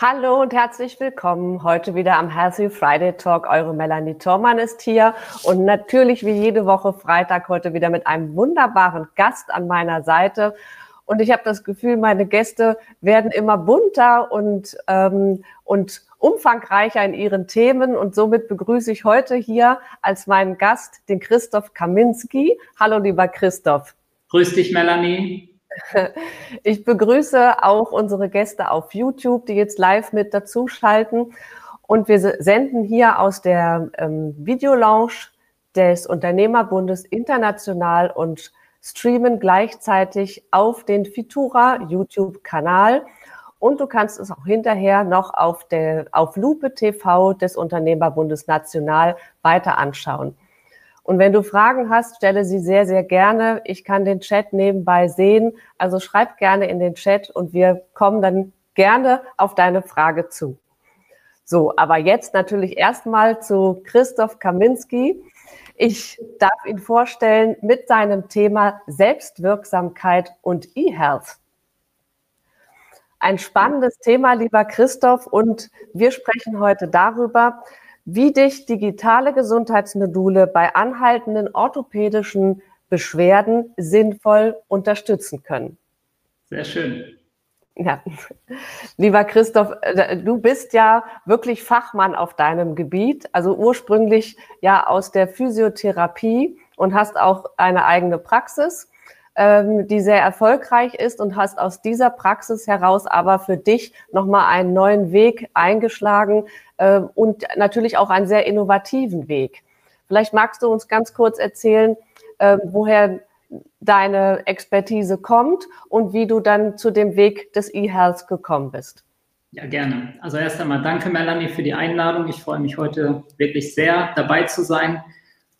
Hallo und herzlich willkommen heute wieder am Healthy Friday Talk. Eure Melanie Thormann ist hier und natürlich wie jede Woche Freitag heute wieder mit einem wunderbaren Gast an meiner Seite. Und ich habe das Gefühl, meine Gäste werden immer bunter und, ähm, und umfangreicher in ihren Themen. Und somit begrüße ich heute hier als meinen Gast den Christoph Kaminski. Hallo, lieber Christoph. Grüß dich, Melanie. Ich begrüße auch unsere Gäste auf YouTube, die jetzt live mit dazuschalten. Und wir senden hier aus der ähm, Videolounge des Unternehmerbundes international und streamen gleichzeitig auf den Fitura YouTube-Kanal. Und du kannst es auch hinterher noch auf, der, auf Lupe TV des Unternehmerbundes National weiter anschauen. Und wenn du Fragen hast, stelle sie sehr, sehr gerne. Ich kann den Chat nebenbei sehen. Also schreib gerne in den Chat und wir kommen dann gerne auf deine Frage zu. So, aber jetzt natürlich erstmal zu Christoph Kaminski. Ich darf ihn vorstellen mit seinem Thema Selbstwirksamkeit und E-Health. Ein spannendes Thema, lieber Christoph, und wir sprechen heute darüber, wie dich digitale Gesundheitsmodule bei anhaltenden orthopädischen Beschwerden sinnvoll unterstützen können. Sehr schön. Ja, lieber Christoph, äh, du bist ja wirklich Fachmann auf deinem Gebiet, also ursprünglich ja aus der Physiotherapie und hast auch eine eigene Praxis, ähm, die sehr erfolgreich ist und hast aus dieser Praxis heraus aber für dich nochmal einen neuen Weg eingeschlagen, äh, und natürlich auch einen sehr innovativen Weg. Vielleicht magst du uns ganz kurz erzählen, äh, woher deine Expertise kommt und wie du dann zu dem Weg des E-Health gekommen bist. Ja, gerne. Also erst einmal danke, Melanie, für die Einladung. Ich freue mich heute wirklich sehr, dabei zu sein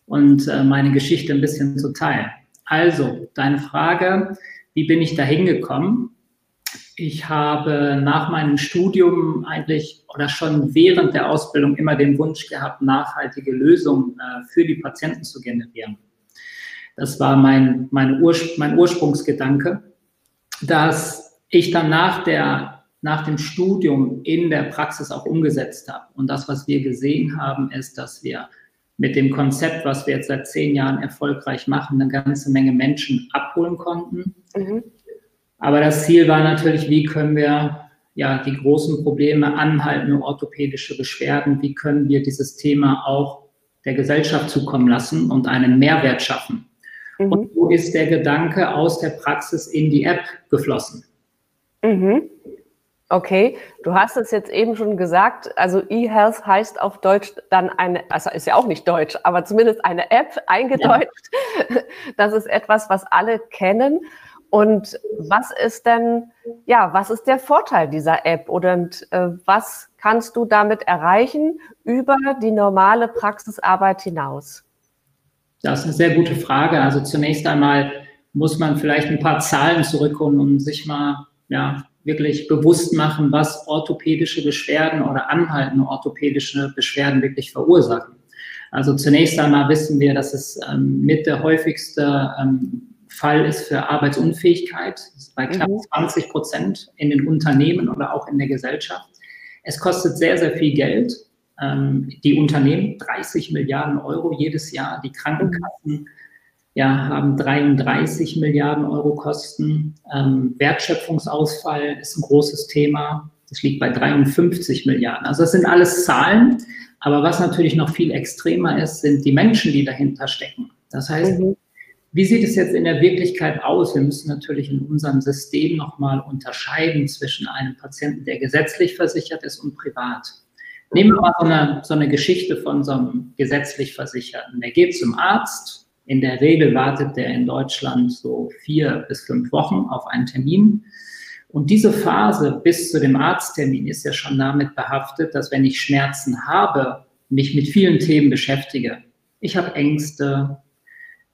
und äh, meine Geschichte ein bisschen zu teilen. Also, deine Frage, wie bin ich da hingekommen? Ich habe nach meinem Studium eigentlich oder schon während der Ausbildung immer den Wunsch gehabt, nachhaltige Lösungen äh, für die Patienten zu generieren. Das war mein, mein, Urspr mein Ursprungsgedanke, dass ich dann nach, der, nach dem Studium in der Praxis auch umgesetzt habe. Und das, was wir gesehen haben, ist, dass wir mit dem Konzept, was wir jetzt seit zehn Jahren erfolgreich machen, eine ganze Menge Menschen abholen konnten. Mhm aber das Ziel war natürlich, wie können wir ja die großen Probleme, anhaltende orthopädische Beschwerden, wie können wir dieses Thema auch der Gesellschaft zukommen lassen und einen Mehrwert schaffen. Mhm. Und so ist der Gedanke aus der Praxis in die App geflossen. Mhm. Okay, du hast es jetzt eben schon gesagt, also eHealth heißt auf Deutsch dann eine, also ist ja auch nicht Deutsch, aber zumindest eine App eingedeutscht. Ja. Das ist etwas, was alle kennen. Und was ist denn, ja, was ist der Vorteil dieser App oder äh, was kannst du damit erreichen über die normale Praxisarbeit hinaus? Das ist eine sehr gute Frage. Also zunächst einmal muss man vielleicht ein paar Zahlen zurückkommen und sich mal ja, wirklich bewusst machen, was orthopädische Beschwerden oder anhaltende orthopädische Beschwerden wirklich verursachen. Also zunächst einmal wissen wir, dass es ähm, mit der häufigste ähm, Fall ist für Arbeitsunfähigkeit, bei knapp mhm. 20 Prozent in den Unternehmen oder auch in der Gesellschaft. Es kostet sehr, sehr viel Geld. Ähm, die Unternehmen 30 Milliarden Euro jedes Jahr, die Krankenkassen ja, haben 33 Milliarden Euro Kosten. Ähm, Wertschöpfungsausfall ist ein großes Thema. Das liegt bei 53 Milliarden. Also das sind alles Zahlen. Aber was natürlich noch viel extremer ist, sind die Menschen, die dahinter stecken. Das heißt, mhm. Wie sieht es jetzt in der Wirklichkeit aus? Wir müssen natürlich in unserem System nochmal unterscheiden zwischen einem Patienten, der gesetzlich versichert ist und privat. Nehmen wir mal so eine, so eine Geschichte von so einem gesetzlich Versicherten. Der geht zum Arzt. In der Regel wartet der in Deutschland so vier bis fünf Wochen auf einen Termin. Und diese Phase bis zu dem Arzttermin ist ja schon damit behaftet, dass wenn ich Schmerzen habe, mich mit vielen Themen beschäftige. Ich habe Ängste,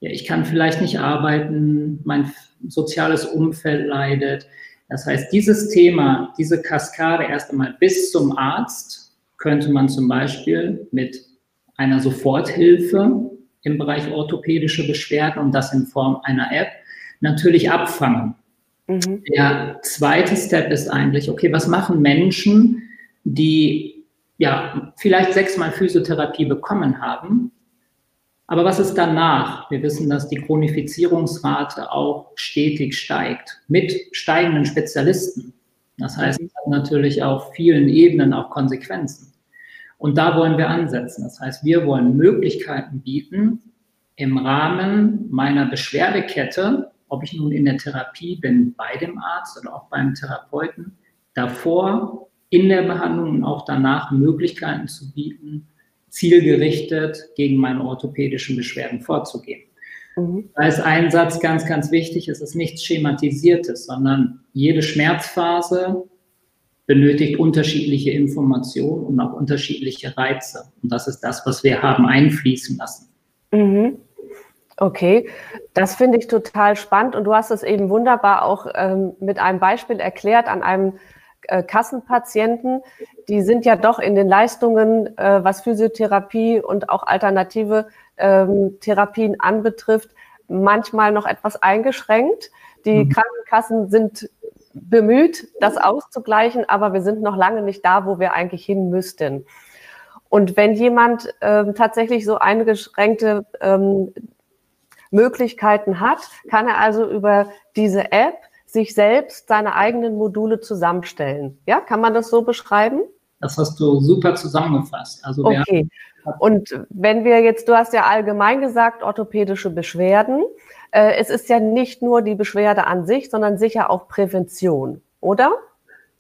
ja, ich kann vielleicht nicht arbeiten, mein soziales Umfeld leidet. Das heißt, dieses Thema, diese Kaskade erst einmal bis zum Arzt könnte man zum Beispiel mit einer Soforthilfe im Bereich orthopädische Beschwerden und das in Form einer App natürlich abfangen. Mhm. Der zweite Step ist eigentlich, okay, was machen Menschen, die ja vielleicht sechsmal Physiotherapie bekommen haben, aber was ist danach? Wir wissen, dass die Chronifizierungsrate auch stetig steigt mit steigenden Spezialisten. Das heißt, es hat natürlich auf vielen Ebenen auch Konsequenzen. Und da wollen wir ansetzen. Das heißt, wir wollen Möglichkeiten bieten, im Rahmen meiner Beschwerdekette, ob ich nun in der Therapie bin bei dem Arzt oder auch beim Therapeuten, davor, in der Behandlung und auch danach Möglichkeiten zu bieten, zielgerichtet gegen meine orthopädischen Beschwerden vorzugehen. Mhm. Da ist ein Satz ganz, ganz wichtig, es ist nichts Schematisiertes, sondern jede Schmerzphase benötigt unterschiedliche Informationen und auch unterschiedliche Reize. Und das ist das, was wir haben einfließen lassen. Mhm. Okay, das finde ich total spannend und du hast es eben wunderbar auch ähm, mit einem Beispiel erklärt an einem äh, Kassenpatienten, die sind ja doch in den Leistungen, äh, was Physiotherapie und auch alternative ähm, Therapien anbetrifft, manchmal noch etwas eingeschränkt. Die mhm. Krankenkassen sind bemüht, das auszugleichen, aber wir sind noch lange nicht da, wo wir eigentlich hin müssten. Und wenn jemand ähm, tatsächlich so eingeschränkte ähm, Möglichkeiten hat, kann er also über diese App sich selbst seine eigenen Module zusammenstellen. Ja, kann man das so beschreiben? Das hast du super zusammengefasst. Also okay. Und wenn wir jetzt, du hast ja allgemein gesagt, orthopädische Beschwerden. Äh, es ist ja nicht nur die Beschwerde an sich, sondern sicher auch Prävention, oder?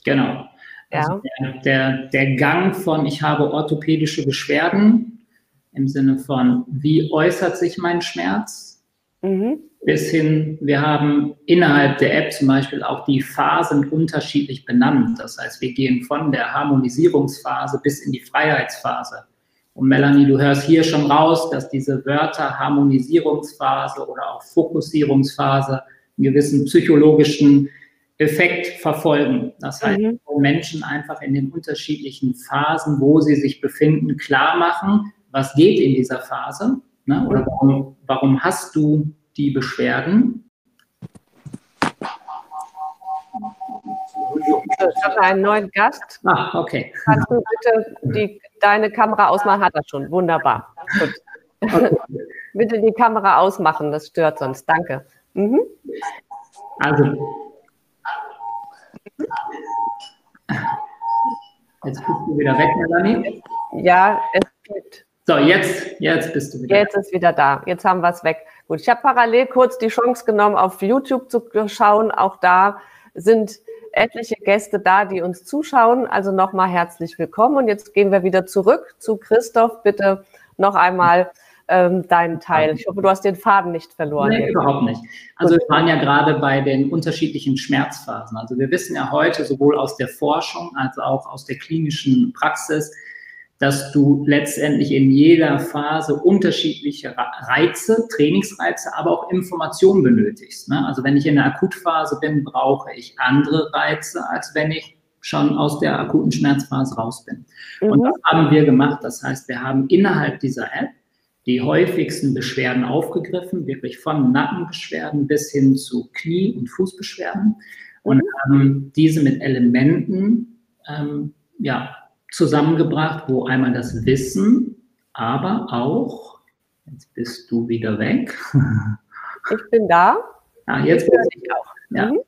Genau. Also ja. der, der, der Gang von, ich habe orthopädische Beschwerden im Sinne von, wie äußert sich mein Schmerz? Mhm bis hin, wir haben innerhalb der App zum Beispiel auch die Phasen unterschiedlich benannt. Das heißt, wir gehen von der Harmonisierungsphase bis in die Freiheitsphase. Und Melanie, du hörst hier schon raus, dass diese Wörter Harmonisierungsphase oder auch Fokussierungsphase einen gewissen psychologischen Effekt verfolgen. Das heißt, mhm. Menschen einfach in den unterschiedlichen Phasen, wo sie sich befinden, klar machen, was geht in dieser Phase. Ne? Oder warum, warum hast du die Beschwerden. Ich habe einen neuen Gast. Ah, okay. Kannst du bitte die, deine Kamera ausmachen? Hat er schon. Wunderbar. Okay. bitte die Kamera ausmachen, das stört sonst. Danke. Mhm. Also. Jetzt bist du wieder weg, Melanie. Ja, es gibt. So, jetzt, jetzt bist du wieder. Jetzt ist wieder da. Jetzt haben wir es weg. Gut, ich habe parallel kurz die Chance genommen, auf YouTube zu schauen. Auch da sind etliche Gäste da, die uns zuschauen. Also nochmal herzlich willkommen. Und jetzt gehen wir wieder zurück zu Christoph. Bitte noch einmal ähm, deinen Teil. Ich hoffe, du hast den Faden nicht verloren. Nee, überhaupt nicht. Also wir waren ja gerade bei den unterschiedlichen Schmerzphasen. Also wir wissen ja heute sowohl aus der Forschung als auch aus der klinischen Praxis, dass du letztendlich in jeder Phase unterschiedliche Reize, Trainingsreize, aber auch Informationen benötigst. Ne? Also wenn ich in der Akutphase bin, brauche ich andere Reize, als wenn ich schon aus der akuten Schmerzphase raus bin. Mhm. Und das haben wir gemacht. Das heißt, wir haben innerhalb dieser App die häufigsten Beschwerden aufgegriffen, wirklich von Nackenbeschwerden bis hin zu Knie- und Fußbeschwerden und mhm. haben diese mit Elementen ähm, ja, zusammengebracht, wo einmal das Wissen, aber auch, jetzt bist du wieder weg. Ich bin da. Ja, jetzt bin ich auch. Ja. Mhm.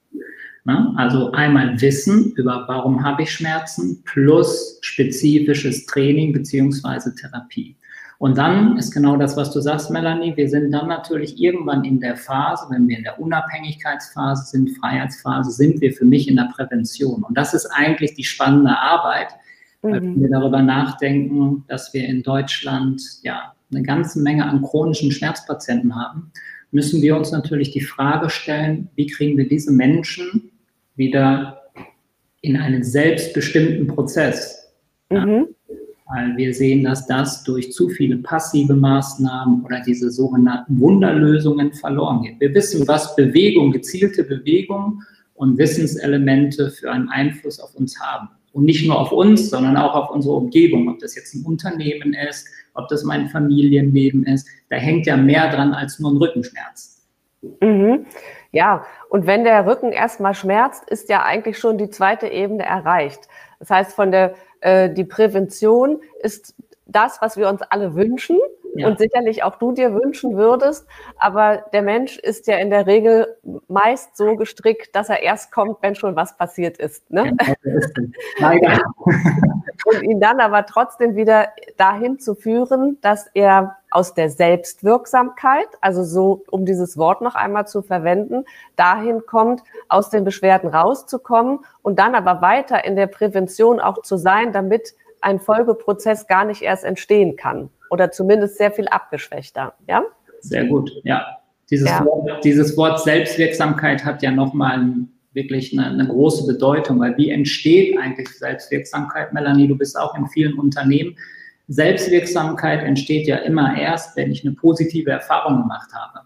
Na, also einmal Wissen über, warum habe ich Schmerzen, plus spezifisches Training beziehungsweise Therapie. Und dann ist genau das, was du sagst, Melanie. Wir sind dann natürlich irgendwann in der Phase, wenn wir in der Unabhängigkeitsphase sind, Freiheitsphase, sind wir für mich in der Prävention. Und das ist eigentlich die spannende Arbeit. Wenn wir darüber nachdenken, dass wir in Deutschland ja eine ganze Menge an chronischen Schmerzpatienten haben, müssen wir uns natürlich die Frage stellen, wie kriegen wir diese Menschen wieder in einen selbstbestimmten Prozess. Mhm. Weil wir sehen, dass das durch zu viele passive Maßnahmen oder diese sogenannten Wunderlösungen verloren geht. Wir wissen, was Bewegung, gezielte Bewegung und Wissenselemente für einen Einfluss auf uns haben. Und nicht nur auf uns, sondern auch auf unsere Umgebung. Ob das jetzt ein Unternehmen ist, ob das mein Familienleben ist. Da hängt ja mehr dran als nur ein Rückenschmerz. Mhm. Ja, und wenn der Rücken erstmal schmerzt, ist ja eigentlich schon die zweite Ebene erreicht. Das heißt, von der äh, die Prävention ist das, was wir uns alle wünschen ja. und sicherlich auch du dir wünschen würdest. Aber der Mensch ist ja in der Regel meist so gestrickt, dass er erst kommt, wenn schon was passiert ist. Ne? Ja, und ihn dann aber trotzdem wieder dahin zu führen, dass er aus der Selbstwirksamkeit, also so, um dieses Wort noch einmal zu verwenden, dahin kommt, aus den Beschwerden rauszukommen und dann aber weiter in der Prävention auch zu sein, damit ein Folgeprozess gar nicht erst entstehen kann oder zumindest sehr viel abgeschwächter. Ja? Sehr gut, ja. Dieses, ja. Wort, dieses Wort Selbstwirksamkeit hat ja nochmal wirklich eine, eine große Bedeutung, weil wie entsteht eigentlich Selbstwirksamkeit? Melanie, du bist auch in vielen Unternehmen. Selbstwirksamkeit entsteht ja immer erst, wenn ich eine positive Erfahrung gemacht habe.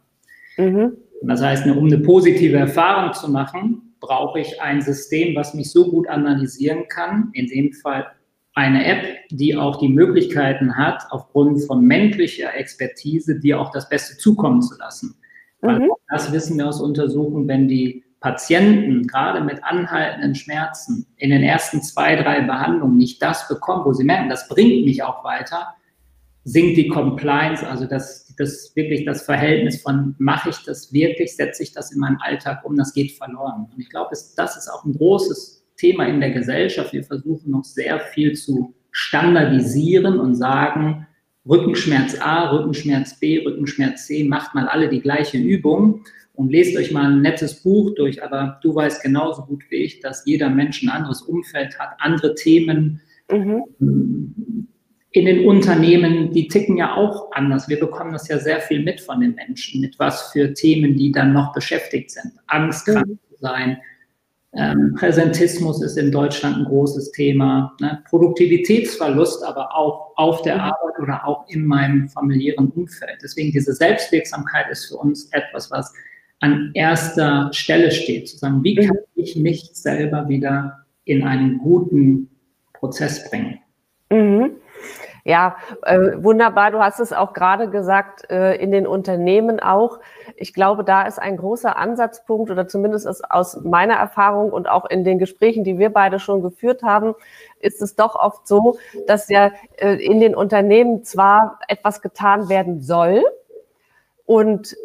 Mhm. Das heißt, um eine positive Erfahrung zu machen, brauche ich ein System, was mich so gut analysieren kann, in dem Fall eine App, die auch die Möglichkeiten hat, aufgrund von menschlicher Expertise dir auch das Beste zukommen zu lassen. Mhm. das wissen wir aus Untersuchungen, wenn die Patienten gerade mit anhaltenden Schmerzen in den ersten zwei, drei Behandlungen nicht das bekommen, wo sie merken, das bringt mich auch weiter, sinkt die Compliance, also das, das wirklich das Verhältnis von mache ich das wirklich, setze ich das in meinen Alltag um, das geht verloren. Und ich glaube, das ist auch ein großes Thema in der Gesellschaft. Wir versuchen noch sehr viel zu standardisieren und sagen, Rückenschmerz A, Rückenschmerz B, Rückenschmerz C, macht mal alle die gleiche Übung und lest euch mal ein nettes Buch durch, aber du weißt genauso gut wie ich, dass jeder Mensch ein anderes Umfeld hat, andere Themen. Mhm. In den Unternehmen, die ticken ja auch anders. Wir bekommen das ja sehr viel mit von den Menschen, mit was für Themen die dann noch beschäftigt sind. Angst, krank mhm. zu sein, ähm, Präsentismus ist in Deutschland ein großes Thema. Ne? Produktivitätsverlust aber auch auf der mhm. Arbeit oder auch in meinem familiären Umfeld. Deswegen diese Selbstwirksamkeit ist für uns etwas, was an erster Stelle steht. Zu sagen, wie kann mhm. ich mich selber wieder in einen guten Prozess bringen? Mhm. Ja, äh, wunderbar. Du hast es auch gerade gesagt, äh, in den Unternehmen auch. Ich glaube, da ist ein großer Ansatzpunkt oder zumindest ist aus meiner Erfahrung und auch in den Gesprächen, die wir beide schon geführt haben, ist es doch oft so, dass ja äh, in den Unternehmen zwar etwas getan werden soll und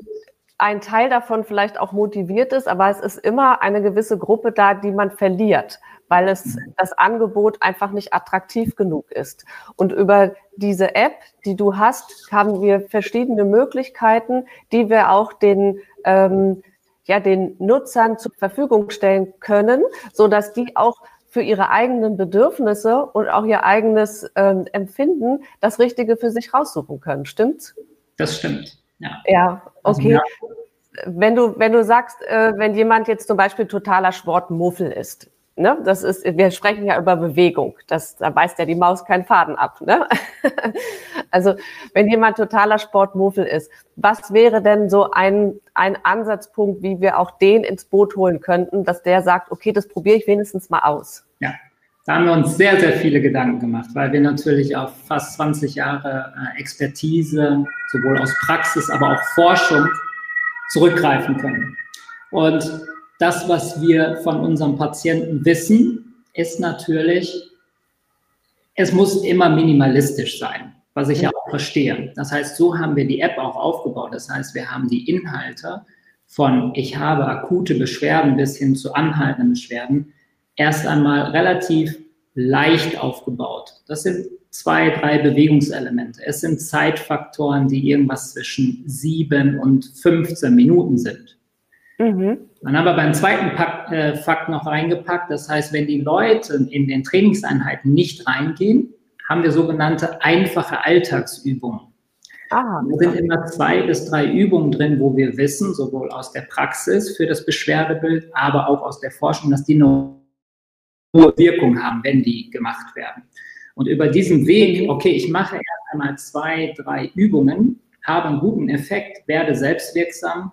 ein Teil davon vielleicht auch motiviert ist, aber es ist immer eine gewisse Gruppe da, die man verliert weil es das Angebot einfach nicht attraktiv genug ist. Und über diese App, die du hast, haben wir verschiedene Möglichkeiten, die wir auch den ähm, ja den Nutzern zur Verfügung stellen können, so dass die auch für ihre eigenen Bedürfnisse und auch ihr eigenes ähm, Empfinden das Richtige für sich raussuchen können. Stimmt's? Das stimmt. Ja. Ja, okay. Also, ja. Wenn du, wenn du sagst, äh, wenn jemand jetzt zum Beispiel totaler Sportmuffel ist, Ne? Das ist, wir sprechen ja über Bewegung. Das, da beißt ja die Maus keinen Faden ab. Ne? also wenn jemand totaler Sportmuffel ist, was wäre denn so ein, ein Ansatzpunkt, wie wir auch den ins Boot holen könnten, dass der sagt, okay, das probiere ich wenigstens mal aus? Ja, da haben wir uns sehr, sehr viele Gedanken gemacht, weil wir natürlich auf fast 20 Jahre äh, Expertise, sowohl aus Praxis, aber auch Forschung zurückgreifen können. Und das, was wir von unserem Patienten wissen, ist natürlich, es muss immer minimalistisch sein, was ich ja auch verstehe. Das heißt, so haben wir die App auch aufgebaut. Das heißt, wir haben die Inhalte von ich habe akute Beschwerden bis hin zu anhaltenden Beschwerden erst einmal relativ leicht aufgebaut. Das sind zwei, drei Bewegungselemente. Es sind Zeitfaktoren, die irgendwas zwischen sieben und 15 Minuten sind. Mhm. Dann haben wir beim zweiten Pakt, äh, Fakt noch reingepackt. Das heißt, wenn die Leute in den Trainingseinheiten nicht reingehen, haben wir sogenannte einfache Alltagsübungen. Ah, da sind immer zwei bis drei Übungen drin, wo wir wissen, sowohl aus der Praxis für das Beschwerdebild, aber auch aus der Forschung, dass die hohe Wirkung haben, wenn die gemacht werden. Und über diesen Weg, mhm. okay, ich mache erst einmal zwei, drei Übungen, habe einen guten Effekt, werde selbstwirksam,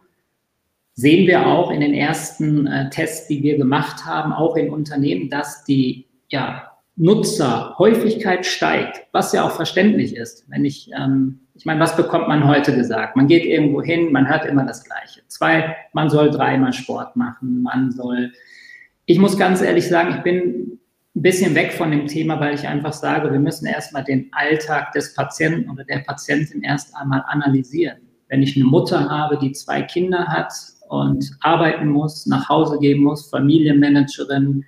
sehen wir auch in den ersten äh, Tests, die wir gemacht haben, auch in Unternehmen, dass die ja, Nutzerhäufigkeit steigt, was ja auch verständlich ist. Wenn ich, ähm, ich meine, was bekommt man heute gesagt? Man geht irgendwo hin, man hört immer das Gleiche. Zwei, man soll dreimal Sport machen, man soll. Ich muss ganz ehrlich sagen, ich bin ein bisschen weg von dem Thema, weil ich einfach sage, wir müssen erstmal den Alltag des Patienten oder der Patientin erst einmal analysieren. Wenn ich eine Mutter habe, die zwei Kinder hat und arbeiten muss, nach Hause gehen muss, Familienmanagerin,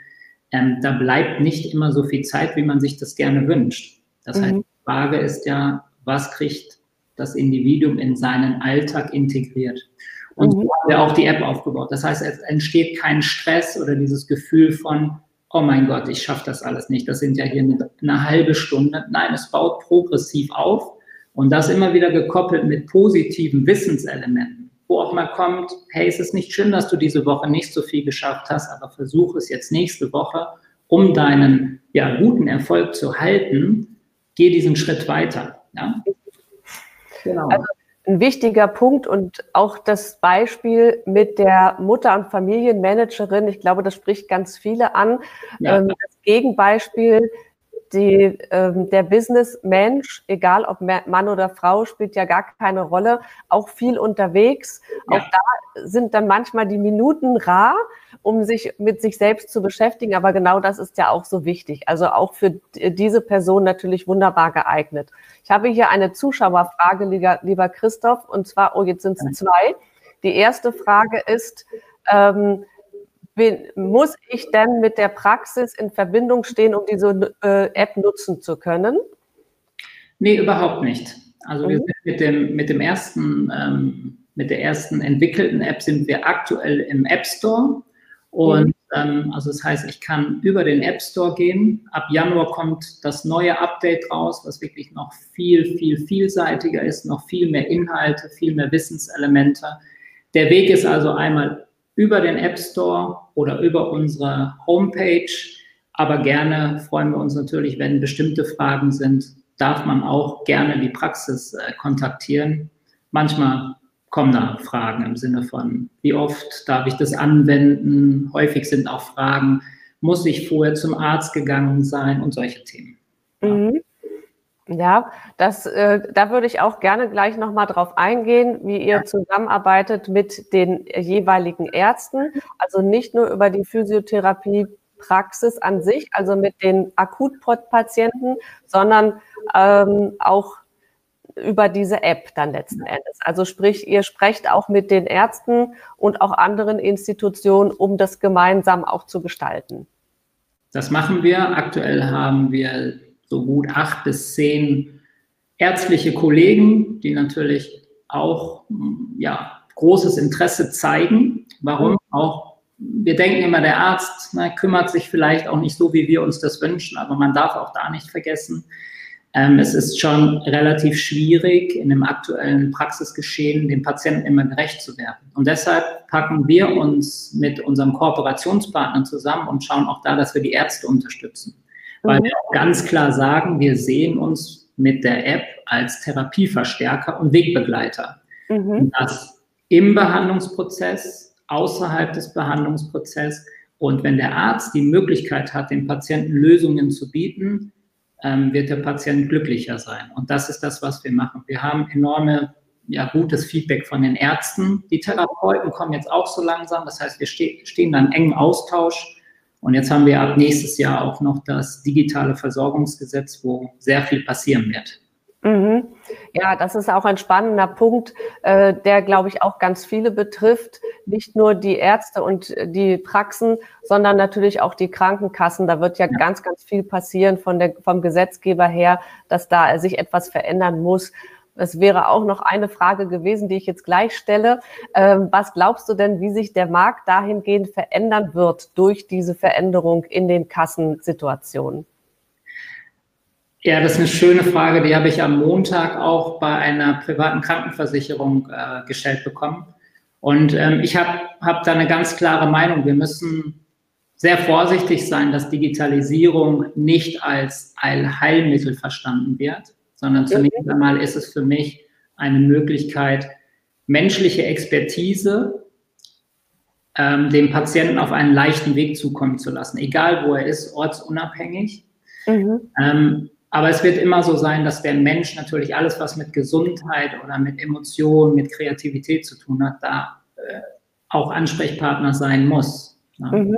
ähm, da bleibt nicht immer so viel Zeit, wie man sich das gerne wünscht. Das mhm. heißt, die Frage ist ja, was kriegt das Individuum in seinen Alltag integriert? Und mhm. so haben wir auch die App aufgebaut. Das heißt, es entsteht kein Stress oder dieses Gefühl von, oh mein Gott, ich schaffe das alles nicht. Das sind ja hier eine, eine halbe Stunde. Nein, es baut progressiv auf und das immer wieder gekoppelt mit positiven Wissenselementen wo auch mal kommt, hey, es ist nicht schön, dass du diese Woche nicht so viel geschafft hast, aber versuch es jetzt nächste Woche, um deinen ja, guten Erfolg zu halten, geh diesen Schritt weiter. Ja? Genau. Also ein wichtiger Punkt und auch das Beispiel mit der Mutter- und Familienmanagerin, ich glaube, das spricht ganz viele an. Ja. Ähm, das Gegenbeispiel die, ähm, der Businessmensch, egal ob Mann oder Frau, spielt ja gar keine Rolle, auch viel unterwegs. Ja. Auch da sind dann manchmal die Minuten rar, um sich mit sich selbst zu beschäftigen. Aber genau das ist ja auch so wichtig. Also auch für diese Person natürlich wunderbar geeignet. Ich habe hier eine Zuschauerfrage, lieber, lieber Christoph, und zwar, oh, jetzt sind es zwei. Die erste Frage ist, ähm, bin, muss ich denn mit der Praxis in Verbindung stehen, um diese äh, App nutzen zu können? Nee, überhaupt nicht. Also mhm. wir sind mit dem, mit dem ersten, ähm, mit der ersten entwickelten App sind wir aktuell im App Store. Und mhm. ähm, also das heißt, ich kann über den App Store gehen. Ab Januar kommt das neue Update raus, was wirklich noch viel, viel vielseitiger ist, noch viel mehr Inhalte, viel mehr Wissenselemente. Der Weg ist also einmal über den App Store oder über unsere Homepage. Aber gerne freuen wir uns natürlich, wenn bestimmte Fragen sind, darf man auch gerne die Praxis äh, kontaktieren. Manchmal kommen da Fragen im Sinne von, wie oft darf ich das anwenden? Häufig sind auch Fragen, muss ich vorher zum Arzt gegangen sein und solche Themen. Mhm. Ja, das, äh, da würde ich auch gerne gleich nochmal drauf eingehen, wie ihr zusammenarbeitet mit den jeweiligen Ärzten. Also nicht nur über die Physiotherapiepraxis an sich, also mit den Akutpatienten, sondern ähm, auch über diese App dann letzten Endes. Also sprich, ihr sprecht auch mit den Ärzten und auch anderen Institutionen, um das gemeinsam auch zu gestalten. Das machen wir. Aktuell haben wir so gut acht bis zehn ärztliche Kollegen, die natürlich auch ja, großes Interesse zeigen. Warum? Auch wir denken immer, der Arzt na, kümmert sich vielleicht auch nicht so, wie wir uns das wünschen, aber man darf auch da nicht vergessen, ähm, es ist schon relativ schwierig, in dem aktuellen Praxisgeschehen dem Patienten immer gerecht zu werden. Und deshalb packen wir uns mit unserem Kooperationspartner zusammen und schauen auch da, dass wir die Ärzte unterstützen weil wir auch ganz klar sagen, wir sehen uns mit der App als Therapieverstärker und Wegbegleiter. Mhm. Das im Behandlungsprozess, außerhalb des Behandlungsprozesses. Und wenn der Arzt die Möglichkeit hat, dem Patienten Lösungen zu bieten, ähm, wird der Patient glücklicher sein. Und das ist das, was wir machen. Wir haben enorme, ja, gutes Feedback von den Ärzten. Die Therapeuten kommen jetzt auch so langsam. Das heißt, wir ste stehen da in engen Austausch und jetzt haben wir ab nächstes Jahr auch noch das digitale Versorgungsgesetz, wo sehr viel passieren wird. Mhm. Ja, das ist auch ein spannender Punkt, äh, der, glaube ich, auch ganz viele betrifft. Nicht nur die Ärzte und die Praxen, sondern natürlich auch die Krankenkassen. Da wird ja, ja. ganz, ganz viel passieren von der, vom Gesetzgeber her, dass da sich etwas verändern muss. Es wäre auch noch eine Frage gewesen, die ich jetzt gleich stelle. Ähm, was glaubst du denn, wie sich der Markt dahingehend verändern wird durch diese Veränderung in den Kassensituationen? Ja, das ist eine schöne Frage. Die habe ich am Montag auch bei einer privaten Krankenversicherung äh, gestellt bekommen. Und ähm, ich habe hab da eine ganz klare Meinung. Wir müssen sehr vorsichtig sein, dass Digitalisierung nicht als Allheilmittel verstanden wird, sondern zunächst einmal ist es für mich eine Möglichkeit, menschliche Expertise ähm, dem Patienten auf einen leichten Weg zukommen zu lassen, egal wo er ist, ortsunabhängig. Mhm. Ähm, aber es wird immer so sein, dass der Mensch natürlich alles, was mit Gesundheit oder mit Emotionen, mit Kreativität zu tun hat, da äh, auch Ansprechpartner sein muss. Ne? Mhm.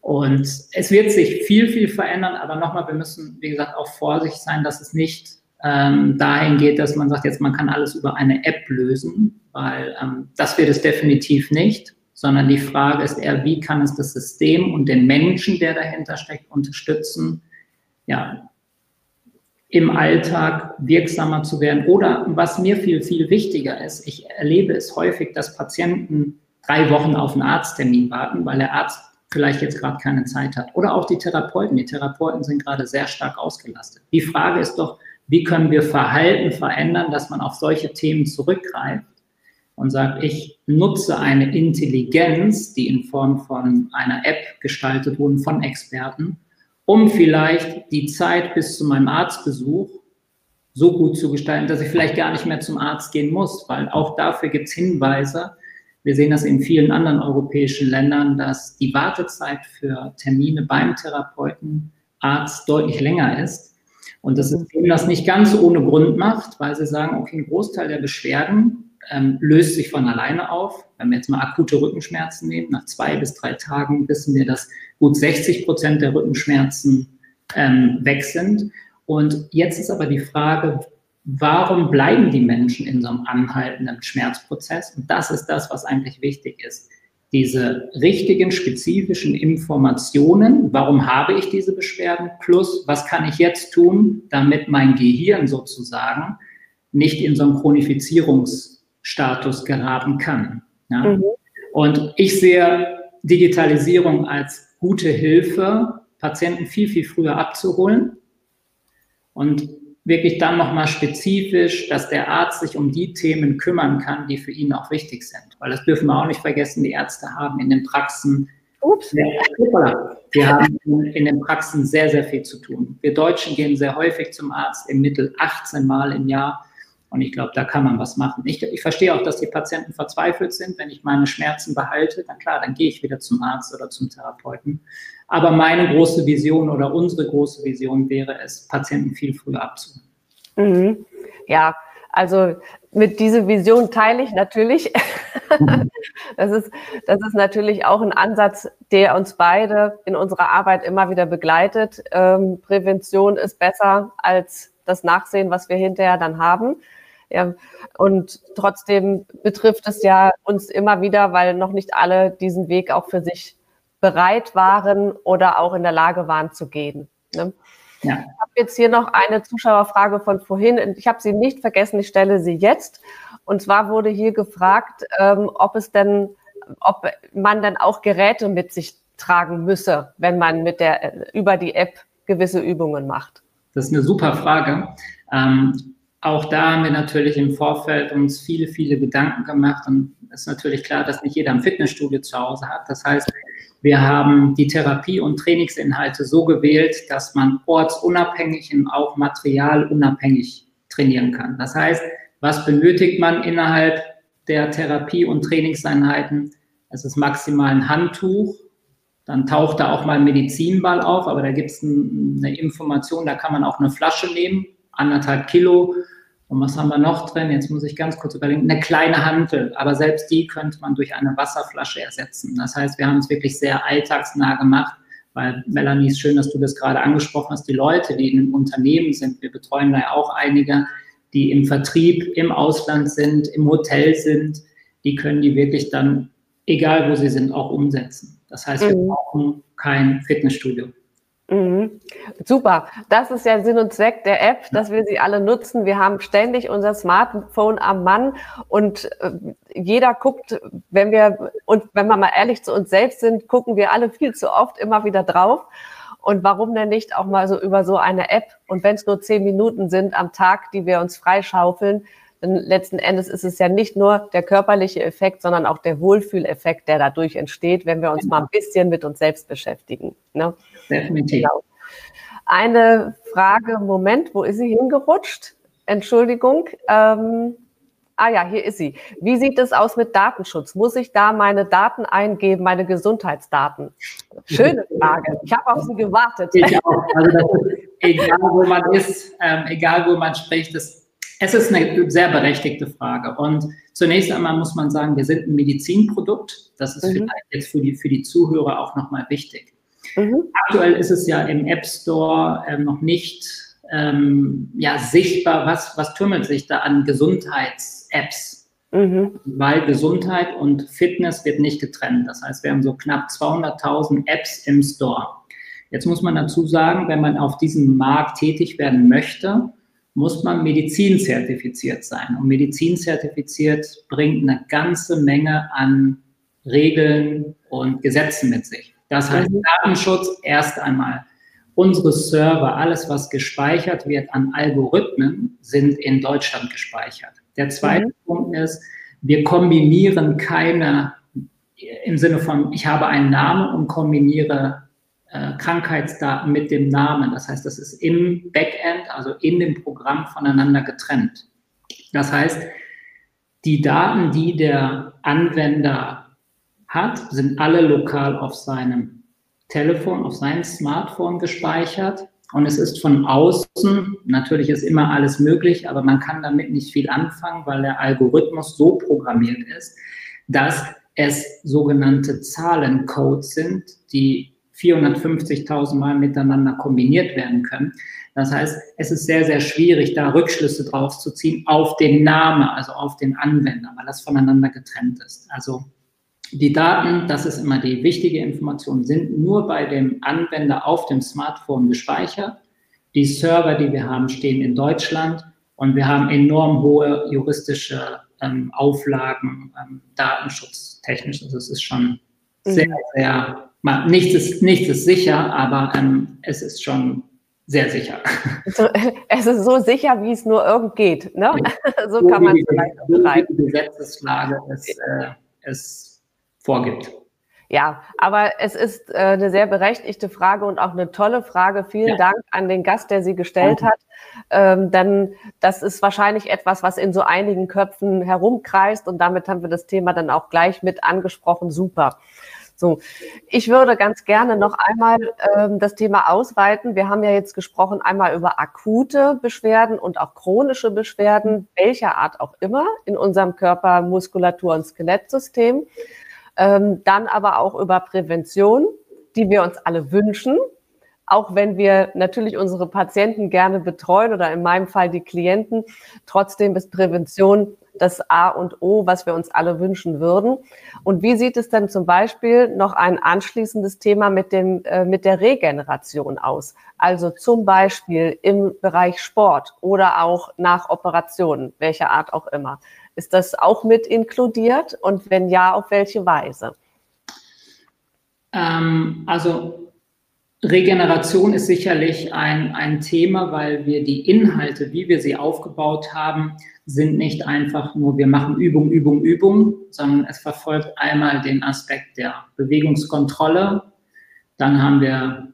Und es wird sich viel, viel verändern, aber nochmal, wir müssen, wie gesagt, auch vorsichtig sein, dass es nicht ähm, dahin geht, dass man sagt, jetzt man kann alles über eine App lösen, weil ähm, das wird es definitiv nicht, sondern die Frage ist eher, wie kann es das System und den Menschen, der dahinter steckt, unterstützen, ja, im Alltag wirksamer zu werden. Oder was mir viel, viel wichtiger ist, ich erlebe es häufig, dass Patienten drei Wochen auf einen Arzttermin warten, weil der Arzt vielleicht jetzt gerade keine Zeit hat. Oder auch die Therapeuten. Die Therapeuten sind gerade sehr stark ausgelastet. Die Frage ist doch, wie können wir Verhalten verändern, dass man auf solche Themen zurückgreift und sagt, ich nutze eine Intelligenz, die in Form von einer App gestaltet wurde von Experten, um vielleicht die Zeit bis zu meinem Arztbesuch so gut zu gestalten, dass ich vielleicht gar nicht mehr zum Arzt gehen muss, weil auch dafür gibt es Hinweise, wir sehen das in vielen anderen europäischen Ländern, dass die Wartezeit für Termine beim Therapeuten, Arzt deutlich länger ist. Und das System das nicht ganz ohne Grund macht, weil sie sagen, okay, ein Großteil der Beschwerden ähm, löst sich von alleine auf. Wenn wir jetzt mal akute Rückenschmerzen nehmen, nach zwei bis drei Tagen wissen wir, dass gut 60 Prozent der Rückenschmerzen ähm, weg sind. Und jetzt ist aber die Frage, warum bleiben die Menschen in so einem anhaltenden Schmerzprozess? Und das ist das, was eigentlich wichtig ist. Diese richtigen, spezifischen Informationen, warum habe ich diese Beschwerden, plus was kann ich jetzt tun, damit mein Gehirn sozusagen nicht in so einen Chronifizierungsstatus geraten kann. Ja? Mhm. Und ich sehe Digitalisierung als gute Hilfe, Patienten viel, viel früher abzuholen. Und wirklich dann nochmal spezifisch, dass der Arzt sich um die Themen kümmern kann, die für ihn auch wichtig sind. Weil das dürfen wir auch nicht vergessen, die Ärzte haben in den Praxen, Ups. wir haben in den Praxen sehr, sehr viel zu tun. Wir Deutschen gehen sehr häufig zum Arzt, im Mittel 18 Mal im Jahr. Und ich glaube, da kann man was machen. Ich, ich verstehe auch, dass die Patienten verzweifelt sind. Wenn ich meine Schmerzen behalte, dann klar, dann gehe ich wieder zum Arzt oder zum Therapeuten. Aber meine große Vision oder unsere große Vision wäre es, Patienten viel früher abzuholen. Mhm. Ja, also mit dieser Vision teile ich natürlich. das, ist, das ist natürlich auch ein Ansatz, der uns beide in unserer Arbeit immer wieder begleitet. Ähm, Prävention ist besser als das Nachsehen, was wir hinterher dann haben. Ja, und trotzdem betrifft es ja uns immer wieder, weil noch nicht alle diesen Weg auch für sich bereit waren oder auch in der Lage waren zu gehen. Ne? Ja. Ich habe jetzt hier noch eine Zuschauerfrage von vorhin. Ich habe sie nicht vergessen, ich stelle sie jetzt. Und zwar wurde hier gefragt, ähm, ob es denn, ob man dann auch Geräte mit sich tragen müsse, wenn man mit der über die App gewisse Übungen macht. Das ist eine super Frage. Ähm, auch da haben wir natürlich im Vorfeld uns viele, viele Gedanken gemacht und es ist natürlich klar, dass nicht jeder ein Fitnessstudio zu Hause hat. Das heißt, wir haben die Therapie- und Trainingsinhalte so gewählt, dass man ortsunabhängig und auch materialunabhängig trainieren kann. Das heißt, was benötigt man innerhalb der Therapie- und Trainingseinheiten? Es ist maximal ein Handtuch, dann taucht da auch mal ein Medizinball auf, aber da gibt es eine Information, da kann man auch eine Flasche nehmen, anderthalb Kilo, und was haben wir noch drin? Jetzt muss ich ganz kurz überlegen. Eine kleine Hantel, aber selbst die könnte man durch eine Wasserflasche ersetzen. Das heißt, wir haben es wirklich sehr alltagsnah gemacht, weil Melanie, ist schön, dass du das gerade angesprochen hast. Die Leute, die in einem Unternehmen sind, wir betreuen da ja auch einige, die im Vertrieb im Ausland sind, im Hotel sind, die können die wirklich dann, egal wo sie sind, auch umsetzen. Das heißt, wir mhm. brauchen kein Fitnessstudio. Mhm. Super. Das ist ja Sinn und Zweck der App, dass wir sie alle nutzen. Wir haben ständig unser Smartphone am Mann und äh, jeder guckt, wenn wir, und wenn wir mal ehrlich zu uns selbst sind, gucken wir alle viel zu oft immer wieder drauf. Und warum denn nicht auch mal so über so eine App und wenn es nur zehn Minuten sind am Tag, die wir uns freischaufeln, Denn letzten Endes ist es ja nicht nur der körperliche Effekt, sondern auch der Wohlfühleffekt, der dadurch entsteht, wenn wir uns mal ein bisschen mit uns selbst beschäftigen. Ne? Definitiv. Genau. Eine Frage, Moment, wo ist sie hingerutscht? Entschuldigung. Ähm, Ah ja, hier ist sie. Wie sieht es aus mit Datenschutz? Muss ich da meine Daten eingeben, meine Gesundheitsdaten? Schöne Frage. Ich habe auf Sie gewartet. Ich auch. Also ist, egal wo man ist, ähm, egal wo man spricht, das, es ist eine sehr berechtigte Frage. Und zunächst einmal muss man sagen, wir sind ein Medizinprodukt. Das ist mhm. vielleicht jetzt für die, für die Zuhörer auch nochmal wichtig. Mhm. Aktuell ist es ja im App Store äh, noch nicht ähm, ja, sichtbar, was, was türmelt sich da an Gesundheits-Apps. Mhm. Weil Gesundheit und Fitness wird nicht getrennt. Das heißt, wir haben so knapp 200.000 Apps im Store. Jetzt muss man dazu sagen, wenn man auf diesem Markt tätig werden möchte, muss man medizinzertifiziert sein. Und medizinzertifiziert bringt eine ganze Menge an Regeln und Gesetzen mit sich. Das heißt, mhm. Datenschutz erst einmal unsere Server, alles, was gespeichert wird an Algorithmen, sind in Deutschland gespeichert. Der zweite mhm. Punkt ist, wir kombinieren keine, im Sinne von, ich habe einen Namen und kombiniere äh, Krankheitsdaten mit dem Namen. Das heißt, das ist im Backend, also in dem Programm voneinander getrennt. Das heißt, die Daten, die der Anwender hat, sind alle lokal auf seinem Telefon, auf sein Smartphone gespeichert. Und es ist von außen, natürlich ist immer alles möglich, aber man kann damit nicht viel anfangen, weil der Algorithmus so programmiert ist, dass es sogenannte Zahlencodes sind, die 450.000 Mal miteinander kombiniert werden können. Das heißt, es ist sehr, sehr schwierig, da Rückschlüsse drauf zu ziehen auf den Namen, also auf den Anwender, weil das voneinander getrennt ist. Also die Daten, das ist immer die wichtige Information, sind nur bei dem Anwender auf dem Smartphone gespeichert. Die Server, die wir haben, stehen in Deutschland und wir haben enorm hohe juristische ähm, Auflagen, ähm, datenschutztechnisch. Also es ist schon sehr, mhm. sehr, mal, nichts, ist, nichts ist sicher, aber ähm, es ist schon sehr sicher. Es ist so sicher, wie es nur irgend geht. Ne? so, so kann man es vielleicht beschreiben. Die Gesetzeslage ist, äh, ist vorgibt. Ja, aber es ist äh, eine sehr berechtigte Frage und auch eine tolle Frage. Vielen ja. Dank an den Gast, der sie gestellt Danke. hat. Ähm, denn das ist wahrscheinlich etwas, was in so einigen Köpfen herumkreist und damit haben wir das Thema dann auch gleich mit angesprochen. Super. So, ich würde ganz gerne noch einmal ähm, das Thema ausweiten. Wir haben ja jetzt gesprochen einmal über akute Beschwerden und auch chronische Beschwerden, welcher Art auch immer, in unserem Körper, Muskulatur und Skelettsystem. Ähm, dann aber auch über Prävention, die wir uns alle wünschen, auch wenn wir natürlich unsere Patienten gerne betreuen oder in meinem Fall die Klienten. Trotzdem ist Prävention das A und O, was wir uns alle wünschen würden. Und wie sieht es denn zum Beispiel noch ein anschließendes Thema mit dem, äh, mit der Regeneration aus? Also zum Beispiel im Bereich Sport oder auch nach Operationen, welcher Art auch immer. Ist das auch mit inkludiert? Und wenn ja, auf welche Weise? Ähm, also Regeneration ist sicherlich ein, ein Thema, weil wir die Inhalte, wie wir sie aufgebaut haben, sind nicht einfach nur, wir machen Übung, Übung, Übung, sondern es verfolgt einmal den Aspekt der Bewegungskontrolle. Dann haben wir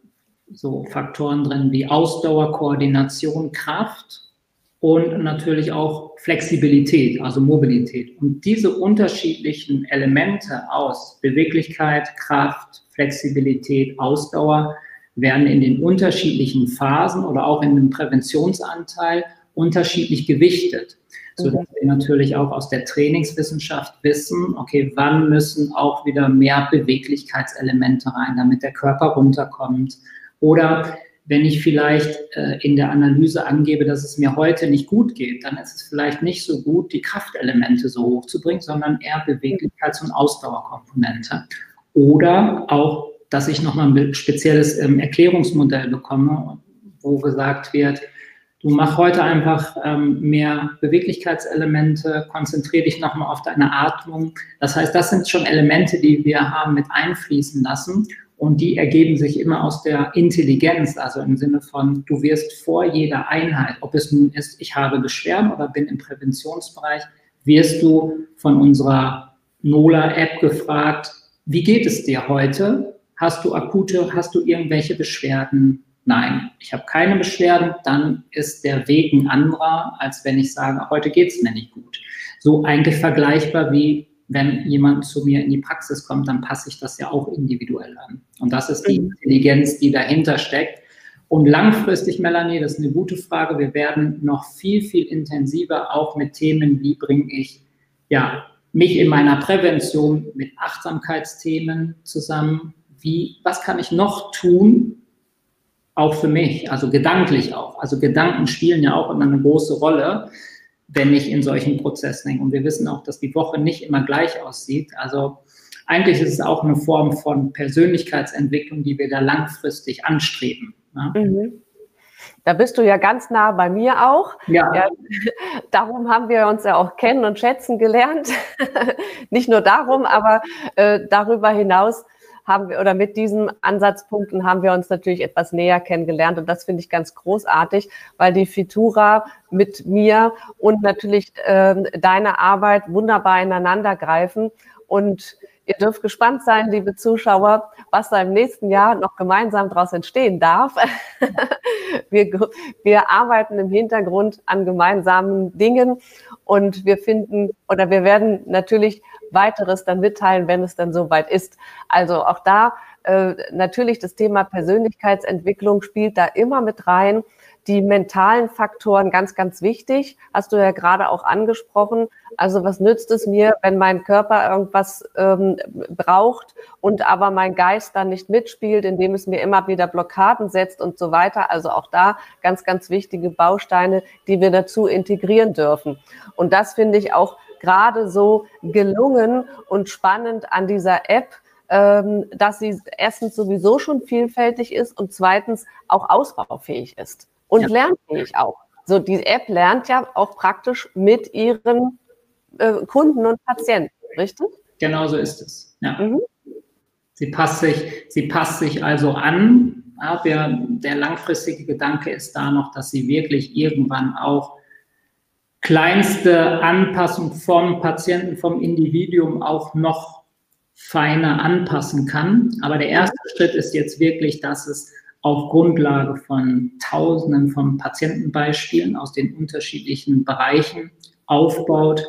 so Faktoren drin wie Ausdauer, Koordination, Kraft und natürlich auch Flexibilität, also Mobilität. Und diese unterschiedlichen Elemente aus Beweglichkeit, Kraft, Flexibilität, Ausdauer werden in den unterschiedlichen Phasen oder auch in dem Präventionsanteil unterschiedlich gewichtet, sodass mhm. wir natürlich auch aus der Trainingswissenschaft wissen, okay, wann müssen auch wieder mehr Beweglichkeitselemente rein, damit der Körper runterkommt. Oder wenn ich vielleicht äh, in der Analyse angebe, dass es mir heute nicht gut geht, dann ist es vielleicht nicht so gut, die Kraftelemente so hoch zu bringen, sondern eher Beweglichkeits- und Ausdauerkomponente. Oder auch, dass ich nochmal ein spezielles ähm, Erklärungsmodell bekomme, wo gesagt wird, du mach heute einfach ähm, mehr Beweglichkeitselemente, konzentriere dich nochmal auf deine Atmung. Das heißt, das sind schon Elemente, die wir haben mit einfließen lassen Und die ergeben sich immer aus der Intelligenz, also im Sinne von, du wirst vor jeder Einheit, ob es nun ist, ich habe Beschwerden oder bin im Präventionsbereich, wirst du von unserer NOLA-App gefragt, wie geht es dir heute? Hast du akute, hast du irgendwelche Beschwerden? Nein, ich habe keine Beschwerden, dann ist der Weg ein anderer, als wenn ich sage, heute geht es mir nicht gut. So eigentlich vergleichbar wie wenn jemand zu mir in die Praxis kommt, dann passe ich das ja auch individuell an. Und das ist die mhm. Intelligenz, die dahinter steckt. Und langfristig, Melanie, das ist eine gute Frage. Wir werden noch viel, viel intensiver auch mit Themen, wie bringe ich ja, mich in meiner Prävention mit Achtsamkeitsthemen zusammen. Wie, was kann ich noch tun, auch für mich, also gedanklich auch. Also Gedanken spielen ja auch immer eine große Rolle wenn ich in solchen Prozessen hänge. Und wir wissen auch, dass die Woche nicht immer gleich aussieht. Also eigentlich ist es auch eine Form von Persönlichkeitsentwicklung, die wir da langfristig anstreben. Ne? Mhm. Da bist du ja ganz nah bei mir auch. Ja. ja. Darum haben wir uns ja auch kennen und schätzen gelernt. Nicht nur darum, aber äh, darüber hinaus haben wir oder mit diesen Ansatzpunkten haben wir uns natürlich etwas näher kennengelernt. Und das finde ich ganz großartig, weil die Fitura mit mir und natürlich äh, deine Arbeit wunderbar ineinander greifen. Und Ihr dürft gespannt sein, liebe Zuschauer, was da im nächsten Jahr noch gemeinsam daraus entstehen darf. wir, wir arbeiten im Hintergrund an gemeinsamen Dingen und wir finden oder wir werden natürlich weiteres dann mitteilen, wenn es dann soweit ist. Also auch da äh, natürlich das Thema Persönlichkeitsentwicklung spielt da immer mit rein die mentalen Faktoren ganz, ganz wichtig. Hast du ja gerade auch angesprochen. Also was nützt es mir, wenn mein Körper irgendwas ähm, braucht und aber mein Geist dann nicht mitspielt, indem es mir immer wieder Blockaden setzt und so weiter. Also auch da ganz, ganz wichtige Bausteine, die wir dazu integrieren dürfen. Und das finde ich auch gerade so gelungen und spannend an dieser App, dass sie erstens sowieso schon vielfältig ist und zweitens auch ausbaufähig ist und ja. lernfähig auch. So, die App lernt ja auch praktisch mit ihren äh, Kunden und Patienten, richtig? Genau so ist es. Ja. Mhm. Sie, passt sich, sie passt sich also an. Ja, der, der langfristige Gedanke ist da noch, dass sie wirklich irgendwann auch kleinste Anpassung vom Patienten, vom Individuum auch noch feiner anpassen kann. Aber der erste Schritt ist jetzt wirklich, dass es auf Grundlage von Tausenden von Patientenbeispielen aus den unterschiedlichen Bereichen aufbaut.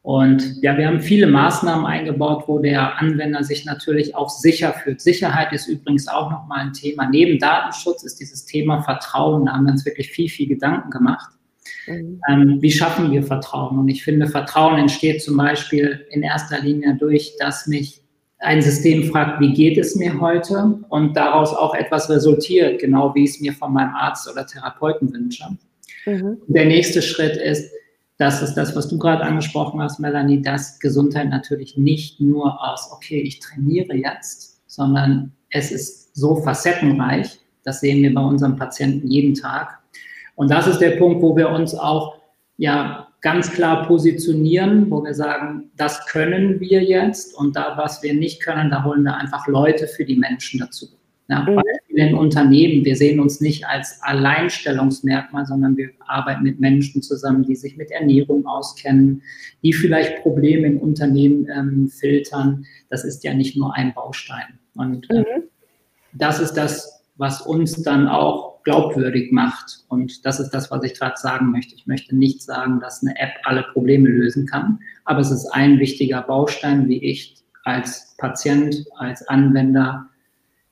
Und ja, wir haben viele Maßnahmen eingebaut, wo der Anwender sich natürlich auch sicher fühlt. Sicherheit ist übrigens auch nochmal ein Thema. Neben Datenschutz ist dieses Thema Vertrauen. Da haben wir uns wirklich viel, viel Gedanken gemacht. Mhm. Ähm, wie schaffen wir Vertrauen? Und ich finde, Vertrauen entsteht zum Beispiel in erster Linie durch, dass mich ein System fragt, wie geht es mir heute und daraus auch etwas resultiert, genau wie ich es mir von meinem Arzt oder Therapeuten wünsche. Mhm. Der nächste Schritt ist, das ist das, was du gerade angesprochen hast, Melanie, dass Gesundheit natürlich nicht nur aus, okay, ich trainiere jetzt, sondern es ist so facettenreich, das sehen wir bei unseren Patienten jeden Tag. Und das ist der Punkt, wo wir uns auch ja ganz klar positionieren, wo wir sagen, das können wir jetzt und da, was wir nicht können, da holen wir einfach Leute für die Menschen dazu. Ja, mhm. Beispiel in Unternehmen, wir sehen uns nicht als Alleinstellungsmerkmal, sondern wir arbeiten mit Menschen zusammen, die sich mit Ernährung auskennen, die vielleicht Probleme im Unternehmen ähm, filtern. Das ist ja nicht nur ein Baustein. Und äh, mhm. das ist das, was uns dann auch glaubwürdig macht. Und das ist das, was ich gerade sagen möchte. Ich möchte nicht sagen, dass eine App alle Probleme lösen kann, aber es ist ein wichtiger Baustein, wie ich als Patient, als Anwender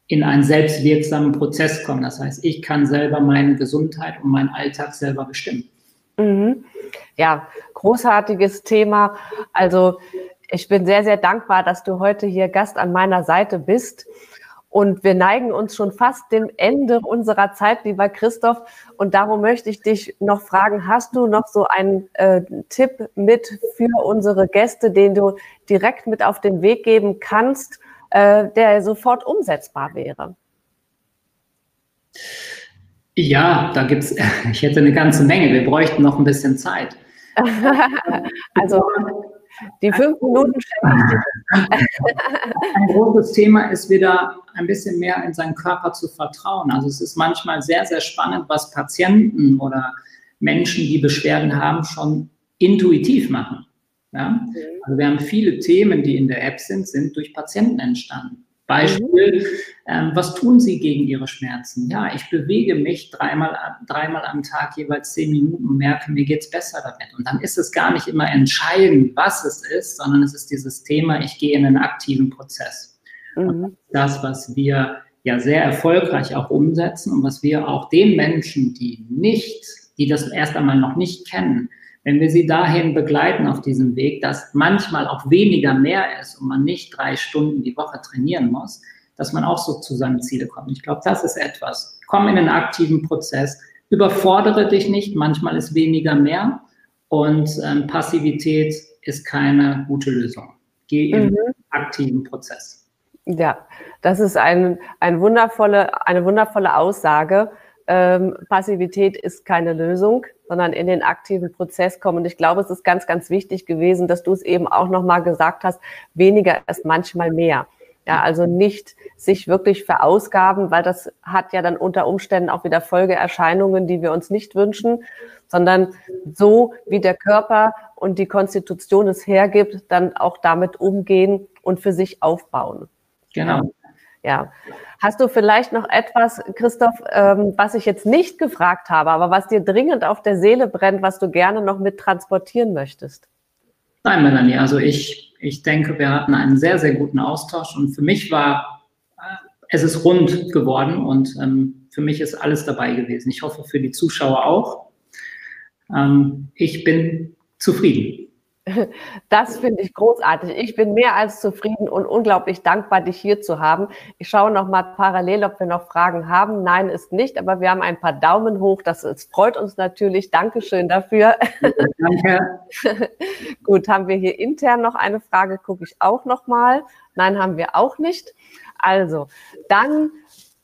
in einen selbstwirksamen Prozess komme. Das heißt, ich kann selber meine Gesundheit und meinen Alltag selber bestimmen. Mhm. Ja, großartiges Thema. Also ich bin sehr, sehr dankbar, dass du heute hier Gast an meiner Seite bist. Und wir neigen uns schon fast dem Ende unserer Zeit, lieber Christoph. Und darum möchte ich dich noch fragen, hast du noch so einen äh, Tipp mit für unsere Gäste, den du direkt mit auf den Weg geben kannst, äh, der sofort umsetzbar wäre? Ja, da gibt es, ich hätte eine ganze Menge. Wir bräuchten noch ein bisschen Zeit. also die fünf Minuten Ein großes Thema ist wieder ein bisschen mehr in seinen Körper zu vertrauen. Also es ist manchmal sehr, sehr spannend, was Patienten oder Menschen, die Beschwerden haben, schon intuitiv machen. Ja? Mhm. Also wir haben viele Themen, die in der App sind, sind durch Patienten entstanden. Beispiel, ähm, was tun Sie gegen Ihre Schmerzen? Ja, ich bewege mich dreimal, dreimal am Tag jeweils zehn Minuten und merke, mir geht es besser damit. Und dann ist es gar nicht immer entscheidend, was es ist, sondern es ist dieses Thema, ich gehe in einen aktiven Prozess. Mhm. Das, was wir ja sehr erfolgreich auch umsetzen und was wir auch den Menschen, die nicht, die das erst einmal noch nicht kennen, wenn wir sie dahin begleiten auf diesem Weg, dass manchmal auch weniger mehr ist und man nicht drei Stunden die Woche trainieren muss, dass man auch so zu seinen Zielen kommt. Ich glaube, das ist etwas. Komm in einen aktiven Prozess, überfordere dich nicht, manchmal ist weniger mehr und ähm, Passivität ist keine gute Lösung. Geh in mhm. aktiven Prozess. Ja, das ist ein, ein wundervolle, eine wundervolle Aussage. Ähm, Passivität ist keine Lösung sondern in den aktiven Prozess kommen. Und ich glaube, es ist ganz, ganz wichtig gewesen, dass du es eben auch nochmal gesagt hast, weniger ist manchmal mehr. Ja, also nicht sich wirklich verausgaben, weil das hat ja dann unter Umständen auch wieder Folgeerscheinungen, die wir uns nicht wünschen, sondern so wie der Körper und die Konstitution es hergibt, dann auch damit umgehen und für sich aufbauen. Genau. Ja. Hast du vielleicht noch etwas, Christoph, ähm, was ich jetzt nicht gefragt habe, aber was dir dringend auf der Seele brennt, was du gerne noch mit transportieren möchtest? Nein, Melanie, also ich, ich denke, wir hatten einen sehr, sehr guten Austausch und für mich war, äh, es ist rund geworden und ähm, für mich ist alles dabei gewesen. Ich hoffe für die Zuschauer auch. Ähm, ich bin zufrieden. Das finde ich großartig. Ich bin mehr als zufrieden und unglaublich dankbar, dich hier zu haben. Ich schaue noch mal parallel, ob wir noch Fragen haben. Nein, ist nicht, aber wir haben ein paar Daumen hoch. Das, das freut uns natürlich. Dankeschön dafür. Danke. Gut, haben wir hier intern noch eine Frage? Gucke ich auch noch mal. Nein, haben wir auch nicht. Also, dann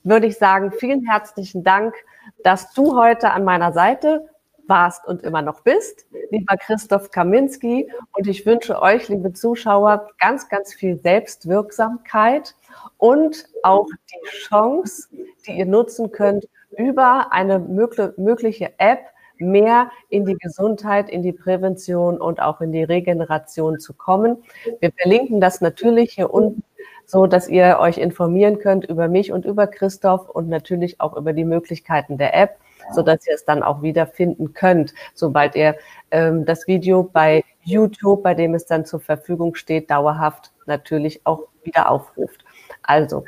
würde ich sagen, vielen herzlichen Dank, dass du heute an meiner Seite warst und immer noch bist, lieber Christoph Kaminski. Und ich wünsche euch, liebe Zuschauer, ganz, ganz viel Selbstwirksamkeit und auch die Chance, die ihr nutzen könnt, über eine mögliche App mehr in die Gesundheit, in die Prävention und auch in die Regeneration zu kommen. Wir verlinken das natürlich hier unten, so dass ihr euch informieren könnt über mich und über Christoph und natürlich auch über die Möglichkeiten der App so dass ihr es dann auch wieder finden könnt, sobald ihr ähm, das Video bei YouTube, bei dem es dann zur Verfügung steht, dauerhaft natürlich auch wieder aufruft. Also,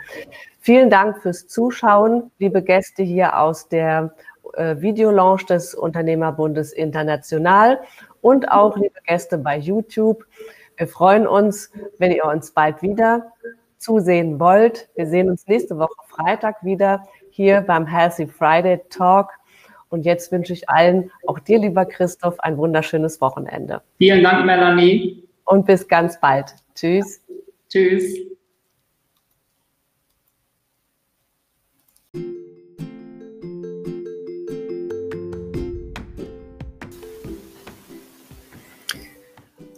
vielen Dank fürs Zuschauen, liebe Gäste hier aus der äh, Videolaunch des Unternehmerbundes International und auch liebe Gäste bei YouTube. Wir freuen uns, wenn ihr uns bald wieder zusehen wollt. Wir sehen uns nächste Woche Freitag wieder hier beim Healthy Friday Talk und jetzt wünsche ich allen, auch dir, lieber Christoph, ein wunderschönes Wochenende. Vielen Dank, Melanie. Und bis ganz bald. Tschüss. Tschüss.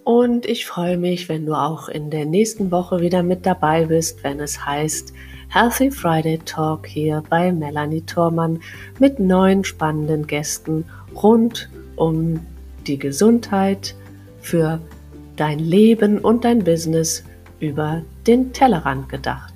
Und ich freue mich, wenn du auch in der nächsten Woche wieder mit dabei bist, wenn es heißt, Healthy Friday Talk hier bei Melanie Thormann mit neun spannenden Gästen rund um die Gesundheit für dein Leben und dein Business über den Tellerrand gedacht.